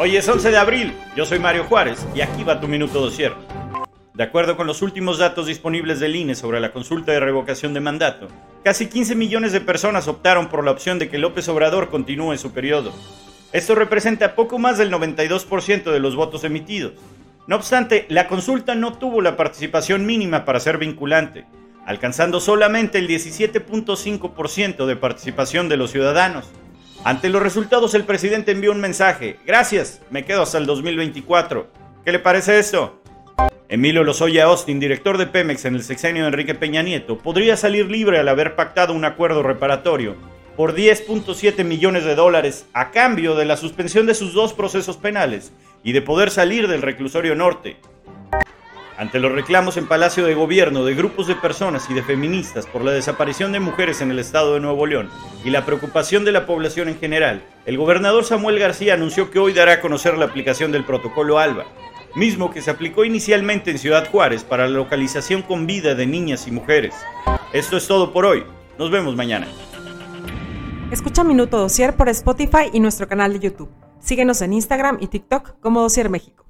Hoy es 11 de abril, yo soy Mario Juárez y aquí va tu minuto dosier. De acuerdo con los últimos datos disponibles del INE sobre la consulta de revocación de mandato, casi 15 millones de personas optaron por la opción de que López Obrador continúe su periodo. Esto representa poco más del 92% de los votos emitidos. No obstante, la consulta no tuvo la participación mínima para ser vinculante, alcanzando solamente el 17.5% de participación de los ciudadanos. Ante los resultados, el presidente envió un mensaje. Gracias, me quedo hasta el 2024. ¿Qué le parece esto? Emilio Lozoya Austin, director de Pemex en el sexenio de Enrique Peña Nieto, podría salir libre al haber pactado un acuerdo reparatorio por 10.7 millones de dólares a cambio de la suspensión de sus dos procesos penales y de poder salir del reclusorio norte. Ante los reclamos en Palacio de Gobierno de grupos de personas y de feministas por la desaparición de mujeres en el estado de Nuevo León y la preocupación de la población en general, el gobernador Samuel García anunció que hoy dará a conocer la aplicación del protocolo ALBA, mismo que se aplicó inicialmente en Ciudad Juárez para la localización con vida de niñas y mujeres. Esto es todo por hoy. Nos vemos mañana. Escucha Minuto Dosier por Spotify y nuestro canal de YouTube. Síguenos en Instagram y TikTok como Dosier México.